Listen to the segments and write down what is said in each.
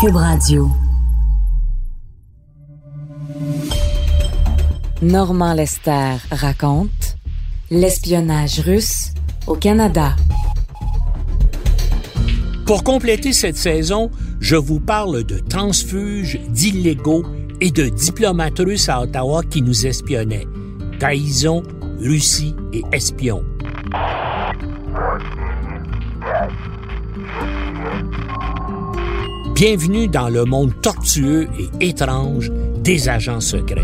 Cube Radio. Normand Lester raconte l'espionnage russe au Canada. Pour compléter cette saison, je vous parle de transfuges, d'illégaux et de diplomates russes à Ottawa qui nous espionnaient. Trahison, Russie et espions. Bienvenue dans le monde tortueux et étrange des agents secrets.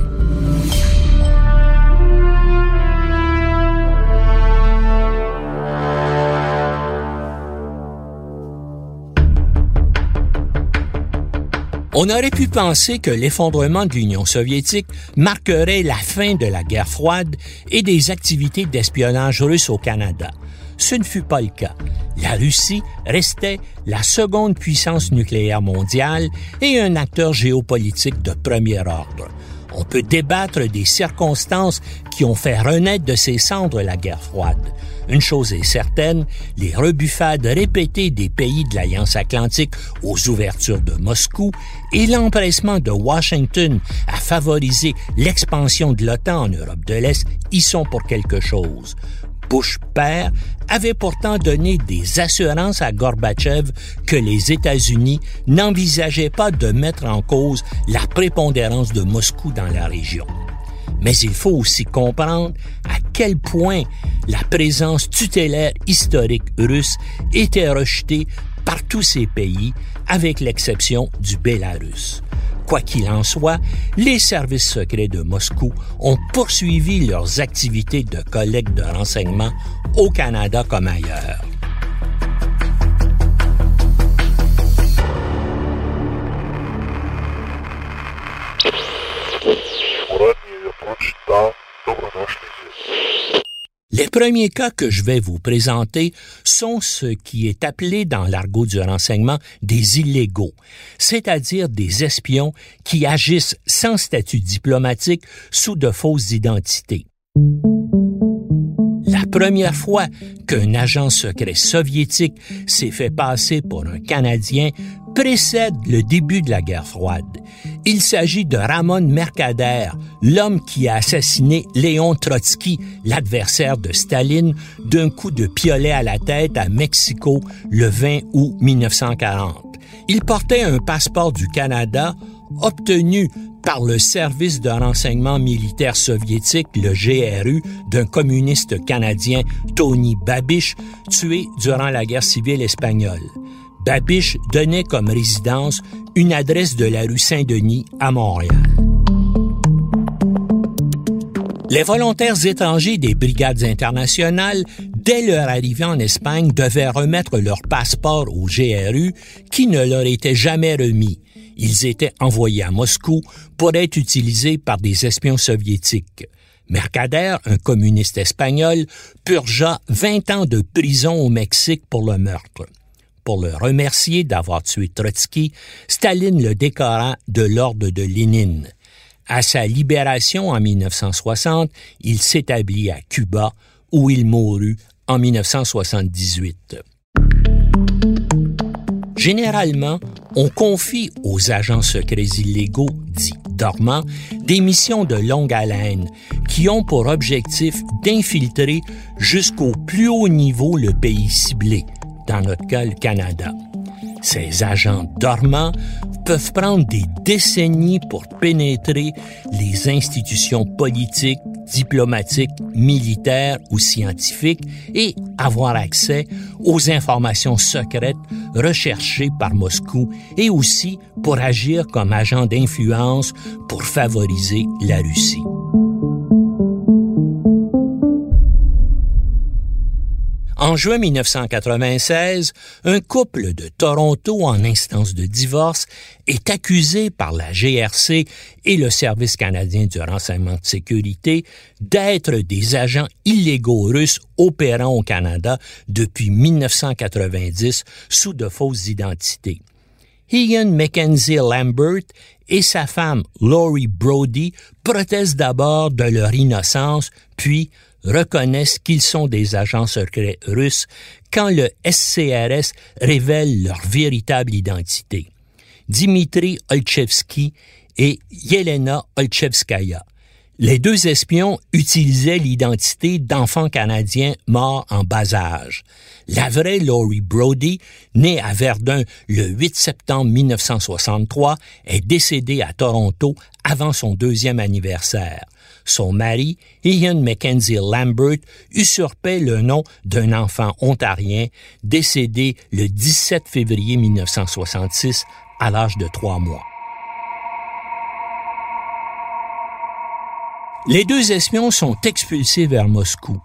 On aurait pu penser que l'effondrement de l'Union soviétique marquerait la fin de la guerre froide et des activités d'espionnage russe au Canada. Ce ne fut pas le cas. La Russie restait la seconde puissance nucléaire mondiale et un acteur géopolitique de premier ordre. On peut débattre des circonstances qui ont fait renaître de ses cendres la guerre froide. Une chose est certaine, les rebuffades répétées des pays de l'Alliance atlantique aux ouvertures de Moscou et l'empressement de Washington à favoriser l'expansion de l'OTAN en Europe de l'Est y sont pour quelque chose. Bush père avait pourtant donné des assurances à Gorbatchev que les États-Unis n'envisageaient pas de mettre en cause la prépondérance de Moscou dans la région. Mais il faut aussi comprendre à quel point la présence tutélaire historique russe était rejetée par tous ces pays, avec l'exception du Bélarus. Quoi qu'il en soit, les services secrets de Moscou ont poursuivi leurs activités de collecte de renseignements au Canada comme ailleurs. Premiers cas que je vais vous présenter sont ce qui est appelé dans l'argot du renseignement des illégaux, c'est-à-dire des espions qui agissent sans statut diplomatique sous de fausses identités. Première fois qu'un agent secret soviétique s'est fait passer pour un Canadien précède le début de la guerre froide. Il s'agit de Ramon Mercader, l'homme qui a assassiné Léon Trotsky, l'adversaire de Staline, d'un coup de piolet à la tête à Mexico le 20 août 1940. Il portait un passeport du Canada obtenu par le service de renseignement militaire soviétique, le GRU, d'un communiste canadien, Tony Babish, tué durant la guerre civile espagnole. Babiche donnait comme résidence une adresse de la rue Saint-Denis à Montréal. Les volontaires étrangers des brigades internationales, dès leur arrivée en Espagne, devaient remettre leur passeport au GRU qui ne leur était jamais remis. Ils étaient envoyés à Moscou pour être utilisés par des espions soviétiques. Mercader, un communiste espagnol, purgea 20 ans de prison au Mexique pour le meurtre pour le remercier d'avoir tué Trotsky, Staline le décora de l'ordre de Lénine. À sa libération en 1960, il s'établit à Cuba, où il mourut en 1978. Généralement, on confie aux agents secrets illégaux, dits dormants, des missions de longue haleine qui ont pour objectif d'infiltrer jusqu'au plus haut niveau le pays ciblé, dans notre cas le Canada. Ces agents dormants peuvent prendre des décennies pour pénétrer les institutions politiques, diplomatiques, militaires ou scientifiques et avoir accès aux informations secrètes recherchées par Moscou et aussi pour agir comme agent d'influence pour favoriser la Russie. En juin 1996, un couple de Toronto en instance de divorce est accusé par la GRC et le Service canadien du renseignement de sécurité d'être des agents illégaux russes opérant au Canada depuis 1990 sous de fausses identités. Ian Mackenzie Lambert et sa femme Laurie Brody protestent d'abord de leur innocence, puis reconnaissent qu'ils sont des agents secrets russes quand le SCRS révèle leur véritable identité. Dimitri Olchevski et Yelena Olchevskaya. Les deux espions utilisaient l'identité d'enfants canadiens morts en bas âge. La vraie Laurie Brody, née à Verdun le 8 septembre 1963, est décédée à Toronto avant son deuxième anniversaire. Son mari, Ian Mackenzie Lambert, usurpait le nom d'un enfant ontarien décédé le 17 février 1966 à l'âge de trois mois. Les deux espions sont expulsés vers Moscou.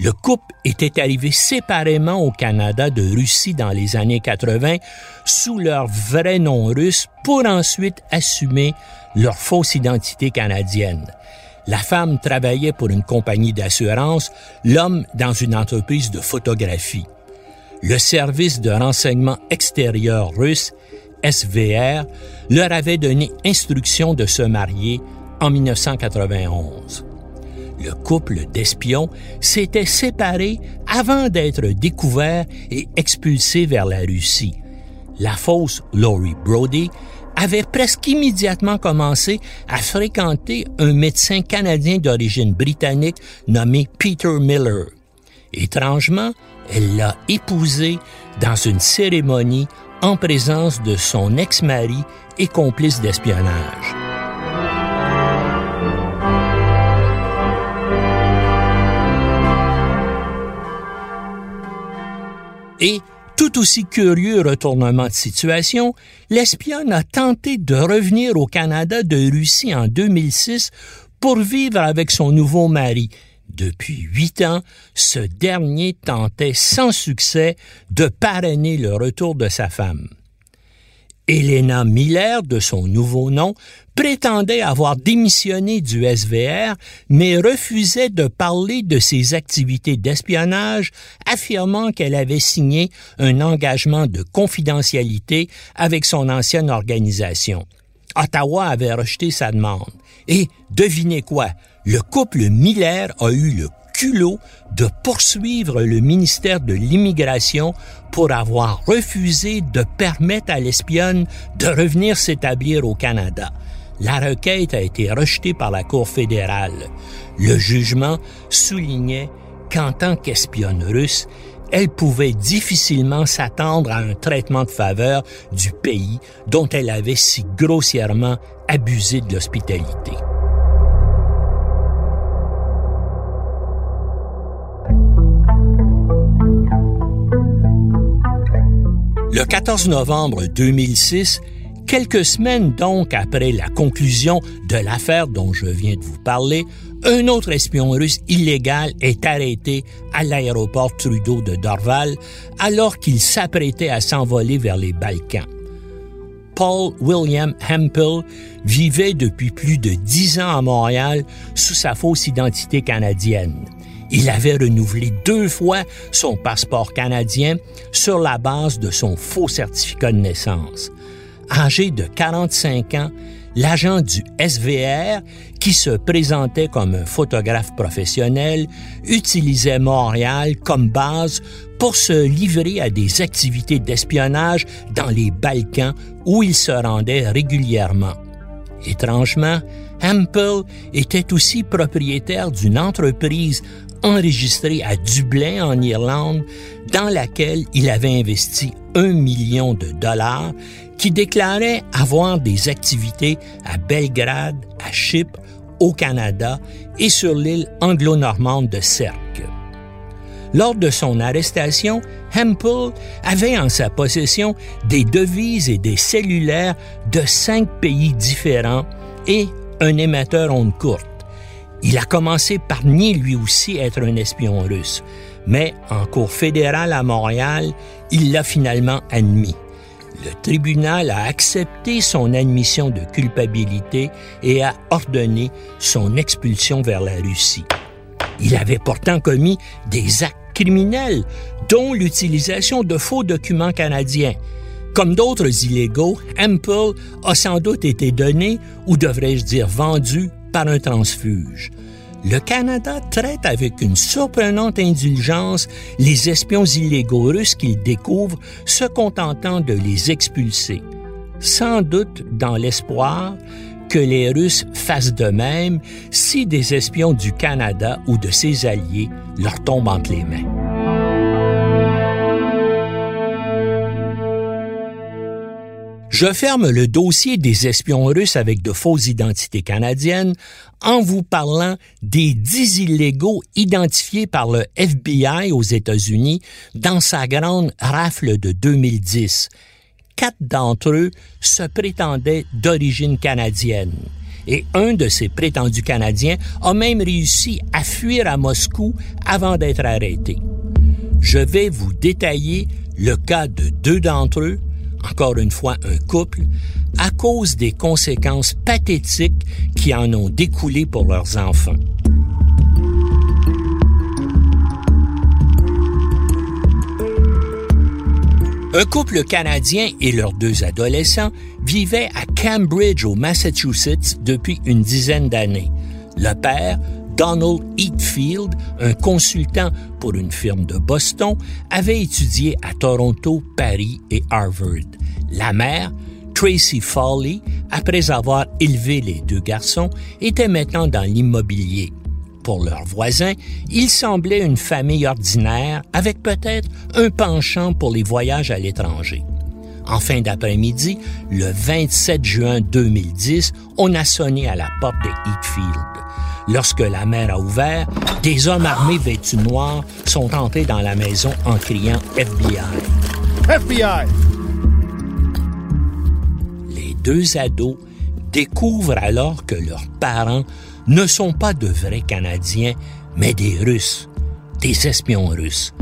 Le couple était arrivé séparément au Canada de Russie dans les années 80 sous leur vrai nom russe pour ensuite assumer leur fausse identité canadienne. La femme travaillait pour une compagnie d'assurance, l'homme dans une entreprise de photographie. Le service de renseignement extérieur russe, SVR, leur avait donné instruction de se marier en 1991. Le couple d'espions s'était séparé avant d'être découvert et expulsé vers la Russie. La fausse Laurie Brody avait presque immédiatement commencé à fréquenter un médecin canadien d'origine britannique nommé Peter Miller. Étrangement, elle l'a épousé dans une cérémonie en présence de son ex-mari et complice d'espionnage. Tout aussi curieux retournement de situation, l'espionne a tenté de revenir au Canada de Russie en 2006 pour vivre avec son nouveau mari. Depuis huit ans, ce dernier tentait sans succès de parrainer le retour de sa femme. Elena Miller, de son nouveau nom, prétendait avoir démissionné du SVR, mais refusait de parler de ses activités d'espionnage, affirmant qu'elle avait signé un engagement de confidentialité avec son ancienne organisation. Ottawa avait rejeté sa demande. Et devinez quoi? Le couple Miller a eu le de poursuivre le ministère de l'Immigration pour avoir refusé de permettre à l'espionne de revenir s'établir au Canada. La requête a été rejetée par la Cour fédérale. Le jugement soulignait qu'en tant qu'espionne russe, elle pouvait difficilement s'attendre à un traitement de faveur du pays dont elle avait si grossièrement abusé de l'hospitalité. Le 14 novembre 2006, quelques semaines donc après la conclusion de l'affaire dont je viens de vous parler, un autre espion russe illégal est arrêté à l'aéroport Trudeau de Dorval alors qu'il s'apprêtait à s'envoler vers les Balkans. Paul William Hempel vivait depuis plus de dix ans à Montréal sous sa fausse identité canadienne. Il avait renouvelé deux fois son passeport canadien sur la base de son faux certificat de naissance. Âgé de 45 ans, l'agent du SVR, qui se présentait comme un photographe professionnel, utilisait Montréal comme base pour se livrer à des activités d'espionnage dans les Balkans où il se rendait régulièrement. Étrangement, Hempel était aussi propriétaire d'une entreprise enregistré à Dublin, en Irlande, dans laquelle il avait investi un million de dollars, qui déclarait avoir des activités à Belgrade, à Chypre, au Canada et sur l'île anglo-normande de Serque. Lors de son arrestation, Hempel avait en sa possession des devises et des cellulaires de cinq pays différents et un émetteur onde courte. Il a commencé par nier lui aussi être un espion russe, mais en cour fédérale à Montréal, il l'a finalement admis. Le tribunal a accepté son admission de culpabilité et a ordonné son expulsion vers la Russie. Il avait pourtant commis des actes criminels, dont l'utilisation de faux documents canadiens. Comme d'autres illégaux, Hempel a sans doute été donné, ou devrais-je dire vendu, par un transfuge. Le Canada traite avec une surprenante indulgence les espions illégaux russes qu'il découvre, se contentant de les expulser. sans doute dans l'espoir que les Russes fassent de même si des espions du Canada ou de ses alliés leur tombent entre les mains. Je ferme le dossier des espions russes avec de fausses identités canadiennes en vous parlant des dix illégaux identifiés par le FBI aux États-Unis dans sa grande rafle de 2010 quatre d'entre eux se prétendaient d'origine canadienne. Et un de ces prétendus Canadiens a même réussi à fuir à Moscou avant d'être arrêté. Je vais vous détailler le cas de deux d'entre eux, encore une fois un couple, à cause des conséquences pathétiques qui en ont découlé pour leurs enfants. Un couple canadien et leurs deux adolescents vivaient à Cambridge au Massachusetts depuis une dizaine d'années. Le père, Donald Heatfield, un consultant pour une firme de Boston, avait étudié à Toronto, Paris et Harvard. La mère, Tracy Foley, après avoir élevé les deux garçons, était maintenant dans l'immobilier. Pour leurs voisins, ils semblaient une famille ordinaire avec peut-être un penchant pour les voyages à l'étranger. En fin d'après-midi, le 27 juin 2010, on a sonné à la porte de Heatfield. Lorsque la mère a ouvert, des hommes armés vêtus noirs sont entrés dans la maison en criant FBI. FBI! Les deux ados découvrent alors que leurs parents ne sont pas de vrais Canadiens, mais des Russes, des espions russes.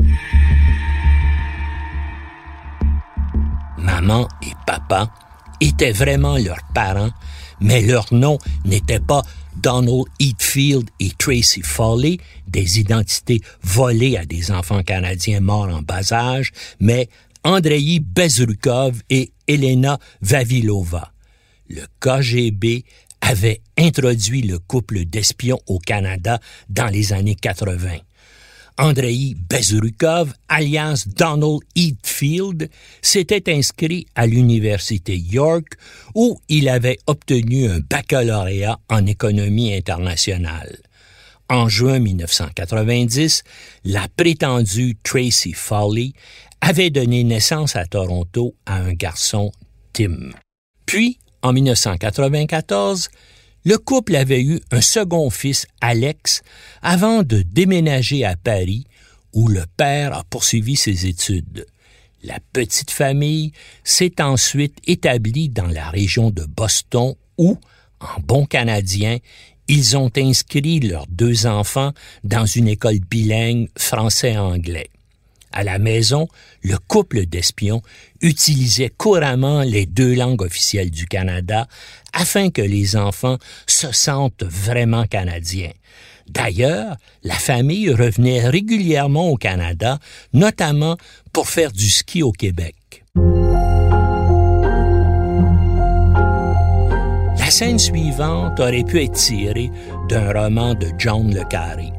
Maman et papa étaient vraiment leurs parents, mais leur nom n'était pas Donald Heatfield et Tracy Foley, des identités volées à des enfants canadiens morts en bas âge, mais Andrei Bezrukov et Elena Vavilova. Le KGB avait introduit le couple d'espions au Canada dans les années 80. Andrei Bezrukov, alias Donald Heatfield, s'était inscrit à l'université York où il avait obtenu un baccalauréat en économie internationale. En juin 1990, la prétendue Tracy Foley avait donné naissance à Toronto à un garçon, Tim. Puis, en 1994, le couple avait eu un second fils, Alex, avant de déménager à Paris, où le père a poursuivi ses études. La petite famille s'est ensuite établie dans la région de Boston où, en bon canadien, ils ont inscrit leurs deux enfants dans une école bilingue français-anglais. À la maison, le couple d'espions utilisait couramment les deux langues officielles du Canada afin que les enfants se sentent vraiment canadiens. D'ailleurs, la famille revenait régulièrement au Canada, notamment pour faire du ski au Québec. La scène suivante aurait pu être tirée d'un roman de John Le Carré.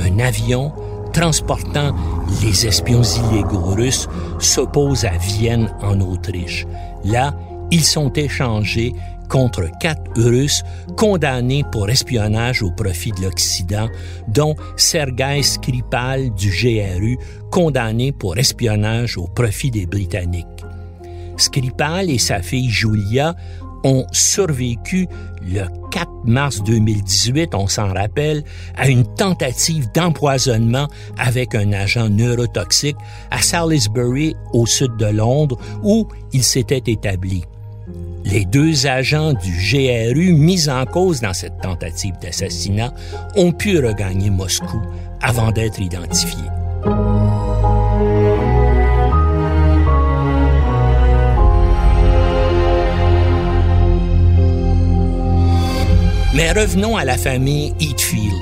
Un avion transportant les espions illégaux russes s'oppose à Vienne en Autriche. Là, ils sont échangés contre quatre Russes condamnés pour espionnage au profit de l'Occident, dont Sergei Skripal du GRU, condamné pour espionnage au profit des Britanniques. Skripal et sa fille Julia ont survécu le 4 mars 2018, on s'en rappelle, à une tentative d'empoisonnement avec un agent neurotoxique à Salisbury, au sud de Londres, où il s'était établi. Les deux agents du GRU mis en cause dans cette tentative d'assassinat ont pu regagner Moscou avant d'être identifiés. Mais revenons à la famille Heatfield.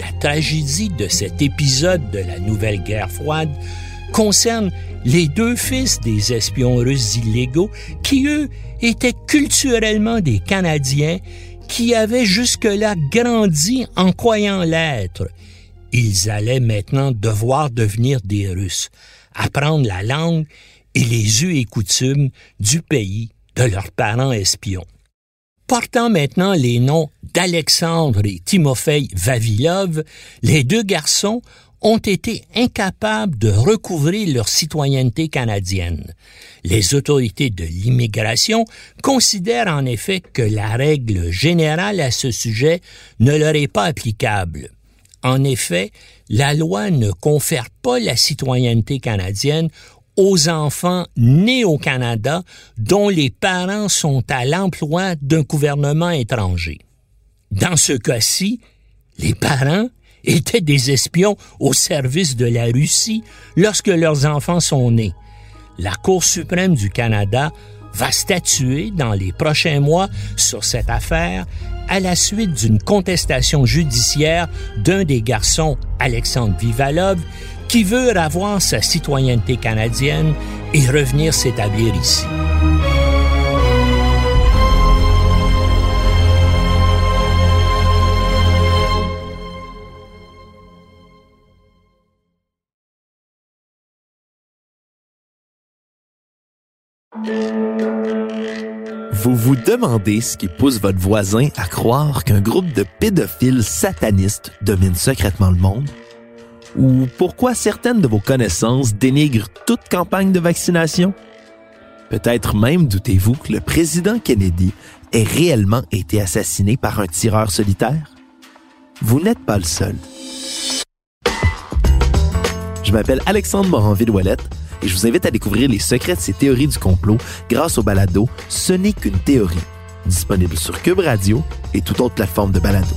La tragédie de cet épisode de la nouvelle guerre froide concerne les deux fils des espions russes illégaux qui, eux, étaient culturellement des Canadiens qui avaient jusque-là grandi en croyant l'être. Ils allaient maintenant devoir devenir des Russes, apprendre la langue et les us et coutumes du pays de leurs parents espions. Portant maintenant les noms d'Alexandre et Timofei Vavilov, les deux garçons ont été incapables de recouvrir leur citoyenneté canadienne. Les autorités de l'immigration considèrent en effet que la règle générale à ce sujet ne leur est pas applicable. En effet, la loi ne confère pas la citoyenneté canadienne aux enfants nés au Canada dont les parents sont à l'emploi d'un gouvernement étranger. Dans ce cas-ci, les parents étaient des espions au service de la Russie lorsque leurs enfants sont nés. La Cour suprême du Canada va statuer dans les prochains mois sur cette affaire à la suite d'une contestation judiciaire d'un des garçons, Alexandre Vivalov, qui veut avoir sa citoyenneté canadienne et revenir s'établir ici. Vous vous demandez ce qui pousse votre voisin à croire qu'un groupe de pédophiles satanistes domine secrètement le monde? Ou pourquoi certaines de vos connaissances dénigrent toute campagne de vaccination? Peut-être même doutez-vous que le président Kennedy ait réellement été assassiné par un tireur solitaire? Vous n'êtes pas le seul. Je m'appelle Alexandre Moranville-Ouellette et je vous invite à découvrir les secrets de ces théories du complot grâce au balado Ce n'est qu'une théorie, disponible sur Cube Radio et toute autre plateforme de balado.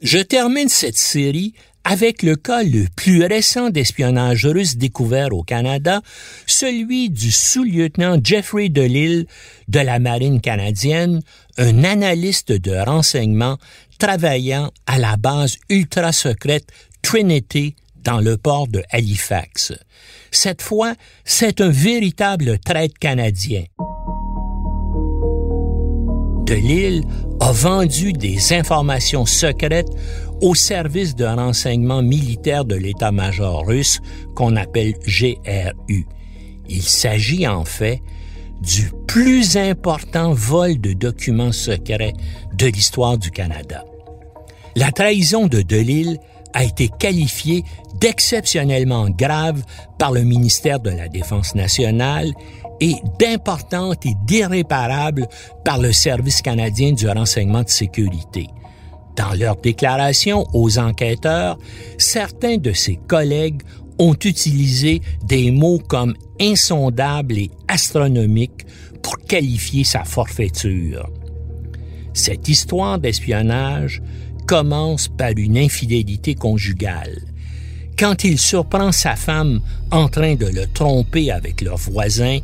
Je termine cette série avec le cas le plus récent d'espionnage russe découvert au Canada, celui du sous-lieutenant Jeffrey DeLille de la Marine canadienne, un analyste de renseignement travaillant à la base ultra secrète Trinity dans le port de Halifax. Cette fois, c'est un véritable traite canadien. DeLille a vendu des informations secrètes au service de renseignement militaire de l'état-major russe qu'on appelle GRU. Il s'agit en fait du plus important vol de documents secrets de l'histoire du Canada. La trahison de Delille a été qualifiée d'exceptionnellement grave par le ministère de la Défense nationale et d'importante et d'irréparable par le Service canadien du renseignement de sécurité. Dans leur déclaration aux enquêteurs, certains de ses collègues ont utilisé des mots comme insondable et astronomique pour qualifier sa forfaiture. Cette histoire d'espionnage commence par une infidélité conjugale. Quand il surprend sa femme en train de le tromper avec leur voisin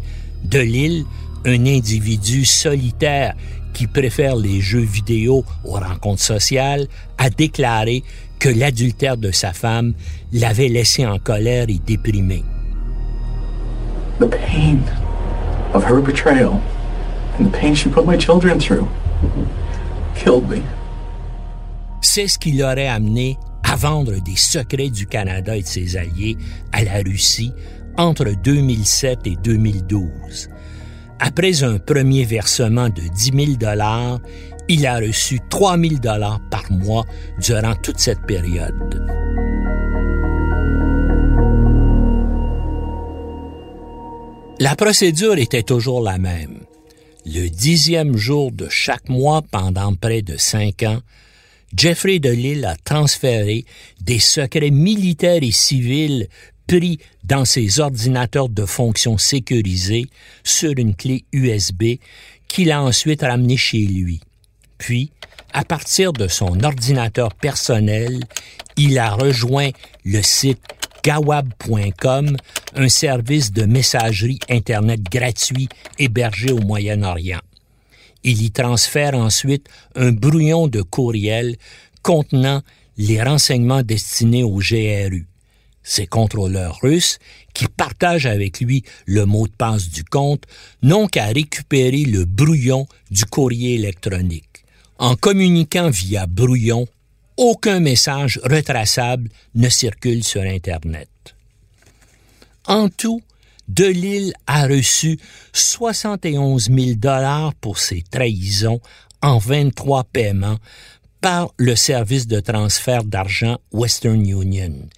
de l'île, un individu solitaire qui préfère les jeux vidéo aux rencontres sociales, a déclaré que l'adultère de sa femme l'avait laissé en colère et déprimé. The pain of her betrayal and the pain she put my children through killed me. C'est ce qui l'aurait amené à vendre des secrets du Canada et de ses alliés à la Russie entre 2007 et 2012. Après un premier versement de 10 000 dollars, il a reçu 3 000 dollars par mois durant toute cette période. La procédure était toujours la même. Le dixième jour de chaque mois pendant près de cinq ans, Jeffrey DeLille a transféré des secrets militaires et civils pris dans ses ordinateurs de fonction sécurisés sur une clé USB qu'il a ensuite ramené chez lui. Puis, à partir de son ordinateur personnel, il a rejoint le site gawab.com, un service de messagerie Internet gratuit hébergé au Moyen-Orient. Il y transfère ensuite un brouillon de courriel contenant les renseignements destinés au GRU. Ces contrôleurs russes, qui partagent avec lui le mot de passe du compte, n'ont qu'à récupérer le brouillon du courrier électronique. En communiquant via brouillon, aucun message retraçable ne circule sur Internet. En tout, Delille a reçu 71 000 dollars pour ses trahisons en 23 paiements par le service de transfert d'argent Western Union.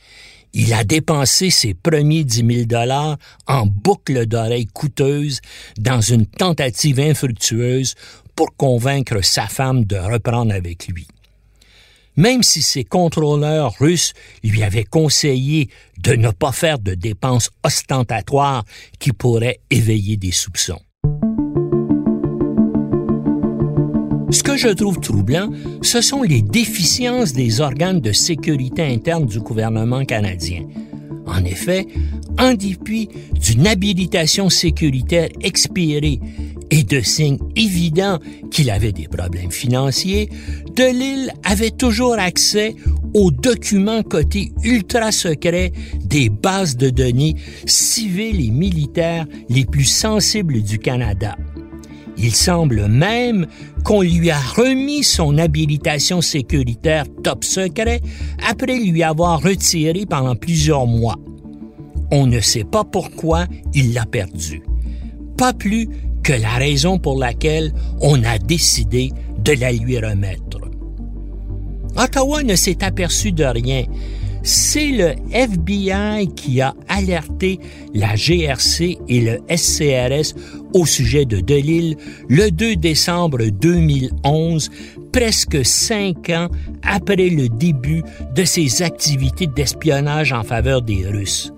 Il a dépensé ses premiers 10 000 dollars en boucles d'oreilles coûteuses dans une tentative infructueuse pour convaincre sa femme de reprendre avec lui même si ses contrôleurs russes lui avaient conseillé de ne pas faire de dépenses ostentatoires qui pourraient éveiller des soupçons. Ce que je trouve troublant, ce sont les déficiences des organes de sécurité interne du gouvernement canadien. En effet, en dépit d'une habilitation sécuritaire expirée et de signes évidents qu'il avait des problèmes financiers, Delille avait toujours accès aux documents cotés ultra secrets des bases de données civiles et militaires les plus sensibles du Canada. Il semble même qu'on lui a remis son habilitation sécuritaire top secret après lui avoir retiré pendant plusieurs mois. On ne sait pas pourquoi il l'a perdu. Pas plus que la raison pour laquelle on a décidé de la lui remettre. Ottawa ne s'est aperçu de rien. C'est le FBI qui a alerté la GRC et le SCRS au sujet de Delille. Le 2 décembre 2011, presque cinq ans après le début de ses activités d'espionnage en faveur des Russes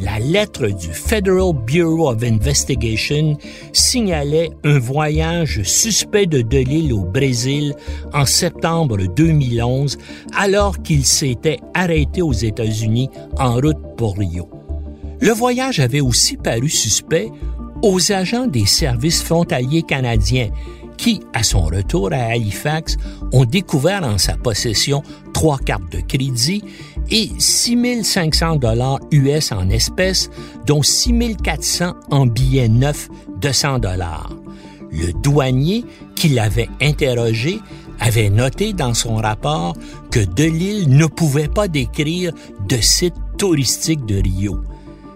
la lettre du Federal Bureau of Investigation signalait un voyage suspect de Delille au Brésil en septembre 2011 alors qu'il s'était arrêté aux États-Unis en route pour Rio. Le voyage avait aussi paru suspect aux agents des services frontaliers canadiens qui, à son retour à Halifax, ont découvert en sa possession trois cartes de crédit et 6500 dollars US en espèces, dont 6400 en billets neufs de 100 dollars. Le douanier qui l'avait interrogé avait noté dans son rapport que Delille ne pouvait pas décrire de site touristique de Rio.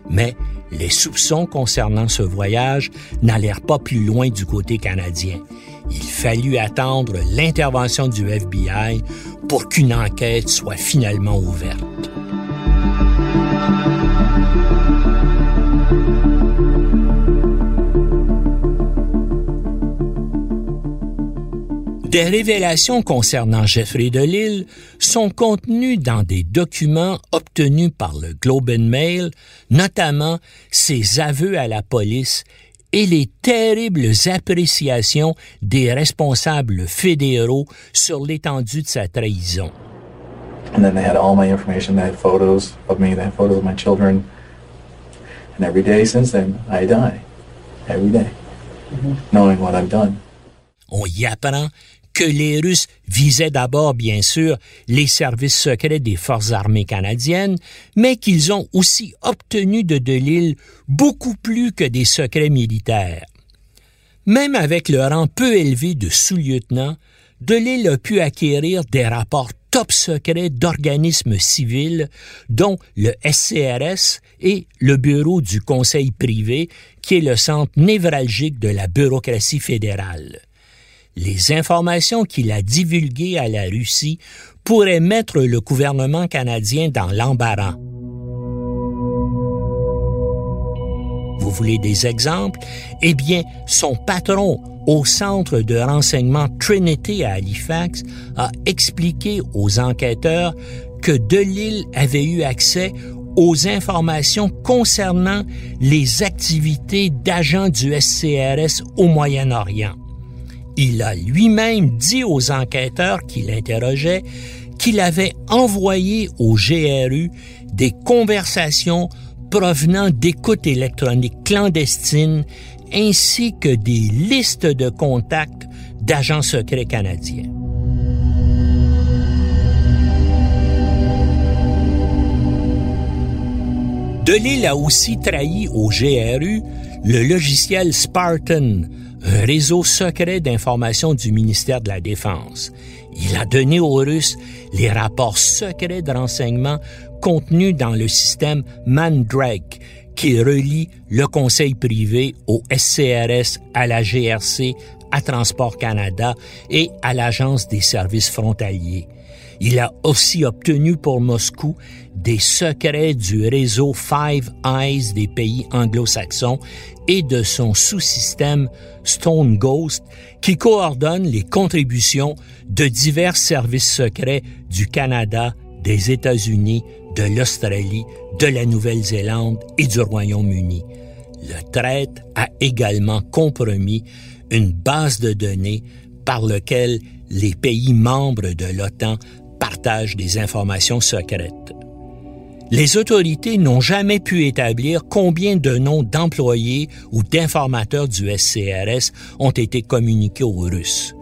Mais les soupçons concernant ce voyage n'allèrent pas plus loin du côté canadien. Il fallut attendre l'intervention du FBI pour qu'une enquête soit finalement ouverte. Des révélations concernant Jeffrey Delisle sont contenues dans des documents obtenus par le Globe and Mail, notamment ses aveux à la police et les terribles appréciations des responsables fédéraux sur l'étendue de sa trahison. And then they had all my information. They had photos of me. They had photos of my children. And every day since then, I die. Every day. Knowing what I've done. On y apprend que les Russes visaient d'abord, bien sûr, les services secrets des forces armées canadiennes, mais qu'ils ont aussi obtenu de Delille beaucoup plus que des secrets militaires. Même avec le rang peu élevé de sous-lieutenant, Delille a pu acquérir des rapports top secrets d'organismes civils, dont le SCRS et le Bureau du Conseil privé, qui est le centre névralgique de la bureaucratie fédérale les informations qu'il a divulguées à la Russie pourraient mettre le gouvernement canadien dans l'embarras. Vous voulez des exemples? Eh bien, son patron au centre de renseignement Trinity à Halifax a expliqué aux enquêteurs que Delille avait eu accès aux informations concernant les activités d'agents du SCRS au Moyen-Orient. Il a lui-même dit aux enquêteurs qui l'interrogeaient qu'il avait envoyé au GRU des conversations provenant d'écoutes électroniques clandestines ainsi que des listes de contacts d'agents secrets canadiens. Delille a aussi trahi au GRU le logiciel Spartan, un réseau secret d'information du ministère de la Défense. Il a donné aux Russes les rapports secrets de renseignement contenus dans le système Mandrake, qui relie le conseil privé au SCRS, à la GRC, à Transport Canada et à l'Agence des services frontaliers. Il a aussi obtenu pour Moscou des secrets du réseau Five Eyes des pays anglo-saxons et de son sous-système Stone Ghost qui coordonne les contributions de divers services secrets du Canada, des États-Unis, de l'Australie, de la Nouvelle-Zélande et du Royaume-Uni. Le traite a également compromis une base de données par laquelle les pays membres de l'OTAN partagent des informations secrètes. Les autorités n'ont jamais pu établir combien de noms d'employés ou d'informateurs du SCRS ont été communiqués aux Russes.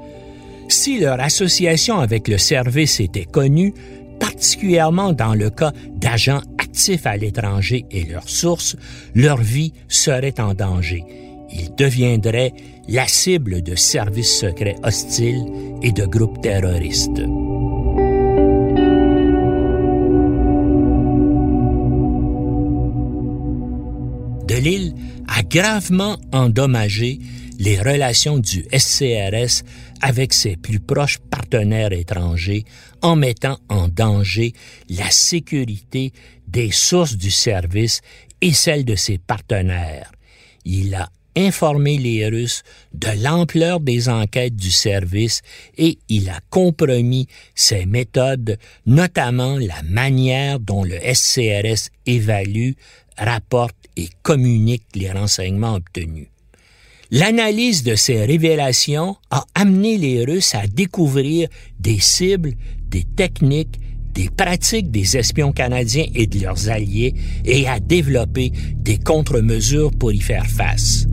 Si leur association avec le service était connue, particulièrement dans le cas d'agents actifs à l'étranger et leurs sources, leur vie serait en danger. Ils deviendraient la cible de services secrets hostiles et de groupes terroristes. Delille a gravement endommagé les relations du SCRS avec ses plus proches partenaires étrangers en mettant en danger la sécurité des sources du service et celle de ses partenaires. Il a informé les Russes de l'ampleur des enquêtes du service et il a compromis ses méthodes, notamment la manière dont le SCRS évalue, rapporte et communique les renseignements obtenus. L'analyse de ces révélations a amené les Russes à découvrir des cibles, des techniques, des pratiques des espions canadiens et de leurs alliés et à développer des contre-mesures pour y faire face.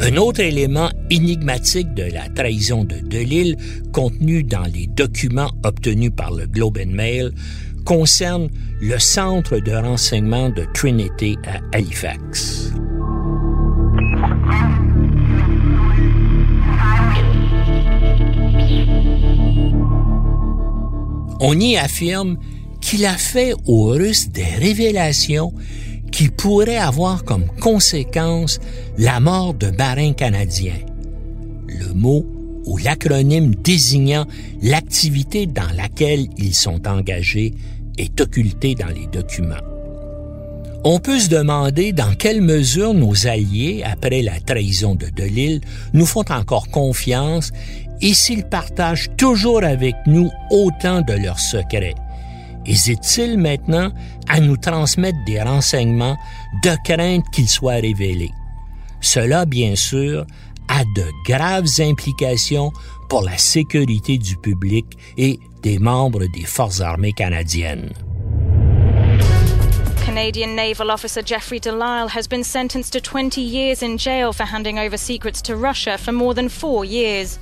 Un autre élément énigmatique de la trahison de Delille, contenu dans les documents obtenus par le Globe and Mail, concerne le centre de renseignement de Trinity à Halifax. On y affirme qu'il a fait aux Russes des révélations qui pourraient avoir comme conséquence la mort de marins canadiens. Le mot ou l'acronyme désignant l'activité dans laquelle ils sont engagés est occulté dans les documents. On peut se demander dans quelle mesure nos alliés, après la trahison de Delille, nous font encore confiance et s'ils partagent toujours avec nous autant de leurs secrets. Hésitent-ils maintenant à nous transmettre des renseignements de crainte qu'ils soient révélés? Cela, bien sûr, a de graves implications pour la sécurité du public et des membres des Forces armées canadiennes. Canadian naval officer Jeffrey Delisle has been sentenced to 20 years in jail for handing over secrets to Russia for more than four years.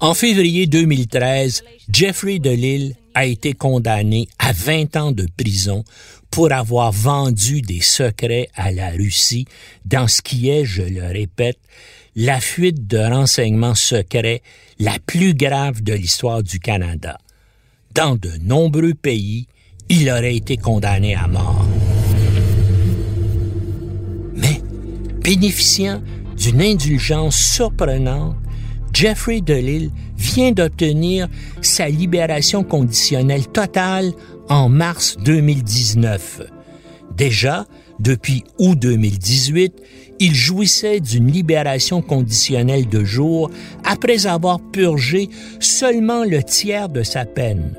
En février 2013, Jeffrey Delisle a été condamné à 20 ans de prison pour avoir vendu des secrets à la Russie dans ce qui est, je le répète, la fuite de renseignements secrets la plus grave de l'histoire du Canada. Dans de nombreux pays, il aurait été condamné à mort. Mais, bénéficiant d'une indulgence surprenante, Jeffrey Delisle vient d'obtenir sa libération conditionnelle totale en mars 2019. Déjà, depuis août 2018, il jouissait d'une libération conditionnelle de jour après avoir purgé seulement le tiers de sa peine.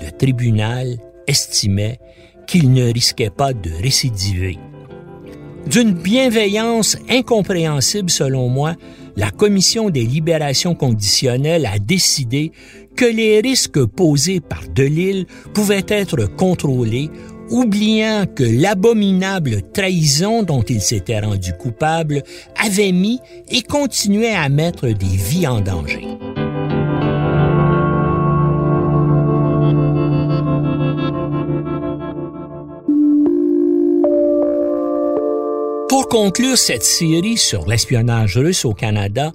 Le tribunal estimait qu'il ne risquait pas de récidiver. D'une bienveillance incompréhensible selon moi, la Commission des libérations conditionnelles a décidé que les risques posés par Delille pouvaient être contrôlés oubliant que l'abominable trahison dont il s'était rendu coupable avait mis et continuait à mettre des vies en danger. Conclure cette série sur l'espionnage russe au Canada,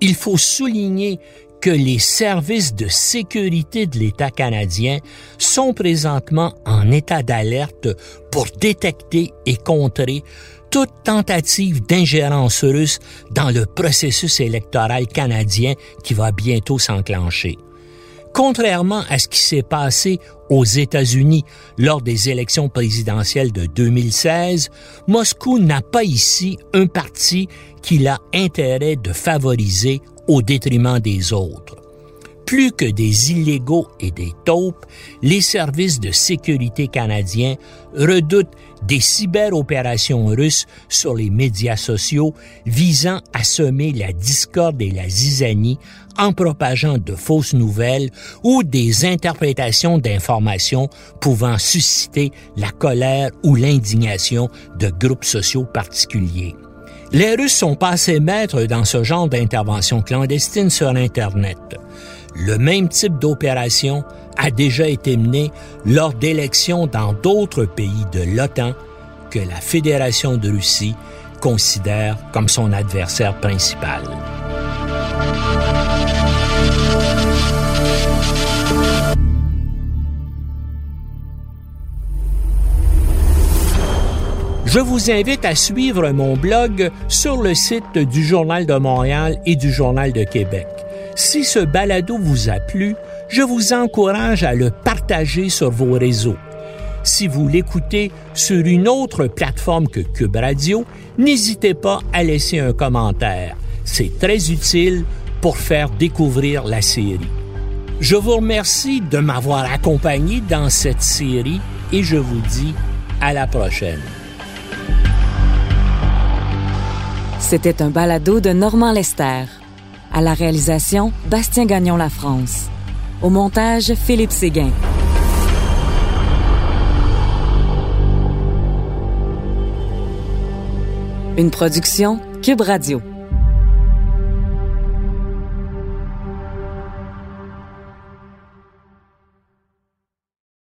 il faut souligner que les services de sécurité de l'État canadien sont présentement en état d'alerte pour détecter et contrer toute tentative d'ingérence russe dans le processus électoral canadien qui va bientôt s'enclencher. Contrairement à ce qui s'est passé aux États-Unis lors des élections présidentielles de 2016, Moscou n'a pas ici un parti qu'il a intérêt de favoriser au détriment des autres. Plus que des illégaux et des taupes, les services de sécurité canadiens redoutent des cyberopérations russes sur les médias sociaux visant à semer la discorde et la zizanie en propageant de fausses nouvelles ou des interprétations d'informations pouvant susciter la colère ou l'indignation de groupes sociaux particuliers. Les Russes sont passés maîtres dans ce genre d'intervention clandestine sur Internet. Le même type d'opération a déjà été mené lors d'élections dans d'autres pays de l'OTAN que la Fédération de Russie considère comme son adversaire principal. Je vous invite à suivre mon blog sur le site du Journal de Montréal et du Journal de Québec. Si ce balado vous a plu, je vous encourage à le partager sur vos réseaux. Si vous l'écoutez sur une autre plateforme que Cube Radio, n'hésitez pas à laisser un commentaire. C'est très utile pour faire découvrir la série. Je vous remercie de m'avoir accompagné dans cette série et je vous dis à la prochaine. C'était un balado de Normand Lester. À la réalisation, Bastien Gagnon La France. Au montage, Philippe Séguin. Une production Cube Radio.